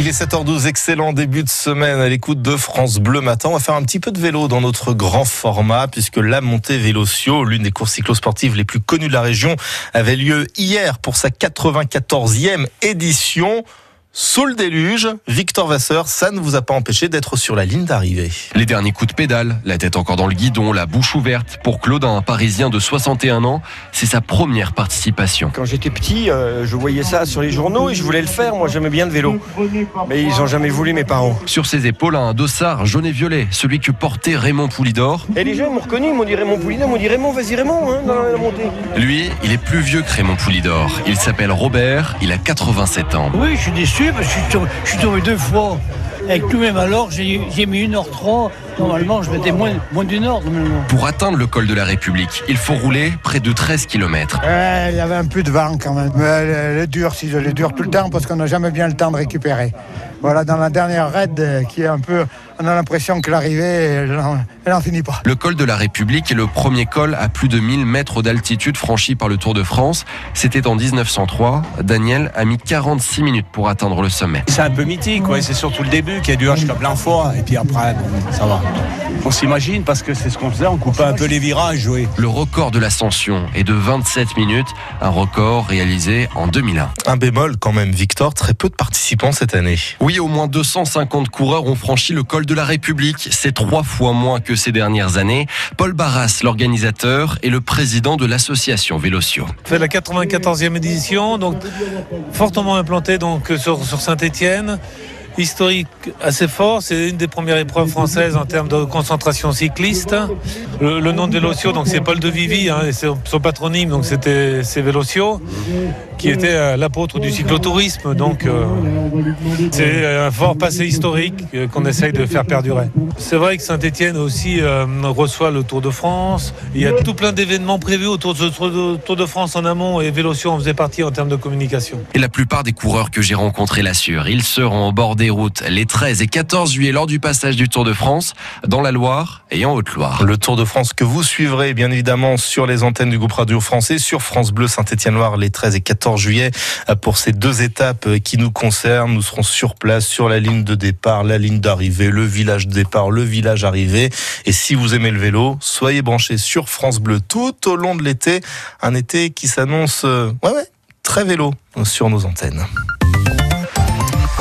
Il est 7h12, excellent début de semaine à l'écoute de France Bleu Matin. On va faire un petit peu de vélo dans notre grand format puisque la montée Vélocio, l'une des courses cyclosportives les plus connues de la région, avait lieu hier pour sa 94e édition. Sous le déluge, Victor Vasseur, ça ne vous a pas empêché d'être sur la ligne d'arrivée. Les derniers coups de pédale, la tête encore dans le guidon, la bouche ouverte. Pour Claude, un Parisien de 61 ans, c'est sa première participation. Quand j'étais petit, euh, je voyais ça sur les journaux et je voulais le faire. Moi, j'aimais bien le vélo. Mais ils n'ont jamais voulu, mes parents. Sur ses épaules, un dossard jaune et violet, celui que portait Raymond Poulidor. Et les gens m'ont reconnu, ils m'ont dit Raymond Poulidor, ils m'ont dit Raymond, vas-y Raymond, hein, dans la montée. Lui, il est plus vieux que Raymond Poulidor. Il s'appelle Robert, il a 87 ans. Oui, je suis déçu parce que je suis tombé, deux fois. Avec tous malheurs, j'ai j'ai mis 1h03. Normalement, je mettais moins, moins d'une heure. normalement. Pour atteindre le col de la République, il faut rouler près de 13 km. Euh, il y avait un peu de vent quand même. Mais elle, elle est dure, si elle est dure tout le temps parce qu'on n'a jamais bien le temps de récupérer. Voilà, dans la dernière raid euh, qui est un peu. On a l'impression que l'arrivée, elle n'en- finit pas. Le col de la République est le premier col à plus de 1000 mètres d'altitude franchi par le Tour de France. C'était en 1903. Daniel a mis 46 minutes pour atteindre le sommet. C'est un peu mythique, ouais. c'est surtout le début qui est dur jusqu'à plein froid, et puis après, bon, ça va. On s'imagine parce que c'est ce qu'on faisait, on coupait un peu les virages, oui. Le record de l'ascension est de 27 minutes, un record réalisé en 2001. Un bémol quand même, Victor, très peu de participants cette année. Oui, au moins 250 coureurs ont franchi le col de la République. C'est trois fois moins que ces dernières années. Paul Barras, l'organisateur, est le président de l'association Vélocio. fait la 94e édition, donc fortement implanté donc sur, sur Saint-Étienne. Historique assez fort, c'est une des premières épreuves françaises en termes de concentration cycliste. Le, nom de Vélocio, donc c'est Paul de Vivi, hein, son patronyme, donc c'était c'est Vélocio, qui était euh, l'apôtre du cyclotourisme. Donc euh, c'est un fort passé historique euh, qu'on essaye de faire perdurer. C'est vrai que Saint-Étienne aussi reçoit le Tour de France. Il y a tout plein d'événements prévus autour de ce Tour de- France en amont et Vélocio en faisait partie en termes de communication. Et la plupart des coureurs que j'ai rencontrés l'assurent. Ils seront au bord les 13 et 14 juillet lors du passage du Tour de France dans la Loire et en Haute-Loire. Le Tour de France que vous suivrez bien évidemment sur les antennes du groupe Radio Français, sur France Bleu Saint-Étienne-Loire les 13 et 14 juillet pour ces deux étapes qui nous concernent. Nous serons sur place sur la ligne de départ, la ligne d'arrivée, le village de départ, le village arrivé. Et si vous aimez le vélo, soyez branchés sur France Bleu tout au long de l'été. Un été qui s'annonce, euh, très vélo sur nos antennes.